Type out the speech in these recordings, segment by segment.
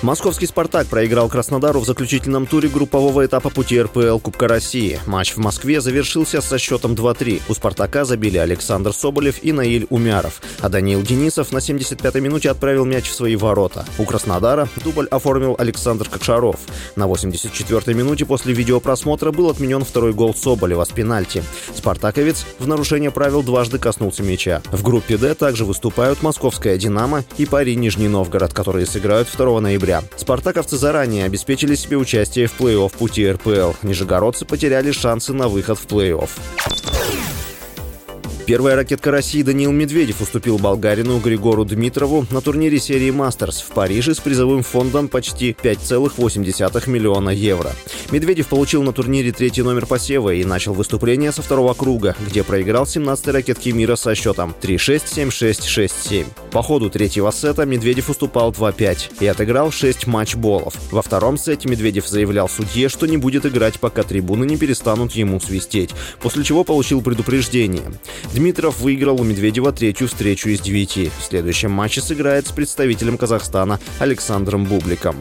Московский «Спартак» проиграл Краснодару в заключительном туре группового этапа пути РПЛ Кубка России. Матч в Москве завершился со счетом 2-3. У «Спартака» забили Александр Соболев и Наиль Умяров, а Даниил Денисов на 75-й минуте отправил мяч в свои ворота. У «Краснодара» дубль оформил Александр Кокшаров. На 84-й минуте после видеопросмотра был отменен второй гол Соболева с пенальти. «Спартаковец» в нарушение правил дважды коснулся мяча. В группе «Д» также выступают московская «Динамо» и Пари Нижний Новгород, которые сыграют 2 ноября октября. Спартаковцы заранее обеспечили себе участие в плей-офф пути РПЛ. Нижегородцы потеряли шансы на выход в плей-офф. Первая ракетка России Даниил Медведев уступил болгарину Григору Дмитрову на турнире серии «Мастерс» в Париже с призовым фондом почти 5,8 миллиона евро. Медведев получил на турнире третий номер посева и начал выступление со второго круга, где проиграл 17-й ракетке мира со счетом 3-6, 7-6, 6-7. По ходу третьего сета Медведев уступал 2-5 и отыграл 6 матч-болов. Во втором сете Медведев заявлял судье, что не будет играть, пока трибуны не перестанут ему свистеть, после чего получил предупреждение. Дмитров выиграл у Медведева третью встречу из девяти. В следующем матче сыграет с представителем Казахстана Александром Бубликом.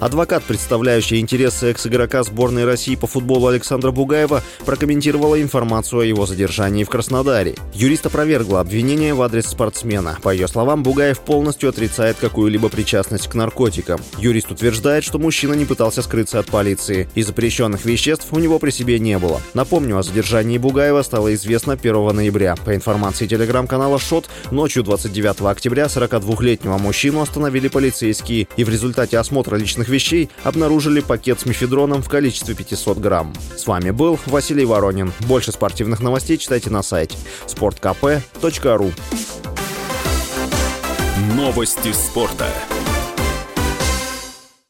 Адвокат, представляющий интересы экс-игрока сборной России по футболу Александра Бугаева, прокомментировала информацию о его задержании в Краснодаре. Юрист опровергла обвинение в адрес спортсмена. По ее словам, Бугаев полностью отрицает какую-либо причастность к наркотикам. Юрист утверждает, что мужчина не пытался скрыться от полиции, и запрещенных веществ у него при себе не было. Напомню, о задержании Бугаева стало известно 1 ноября. По информации телеграм-канала «Шот», ночью 29 октября 42-летнего мужчину остановили полицейские, и в результате осмотра личных вещей обнаружили пакет с мифедроном в количестве 500 грамм. С вами был Василий Воронин. Больше спортивных новостей читайте на сайте sportkp.ru Новости спорта.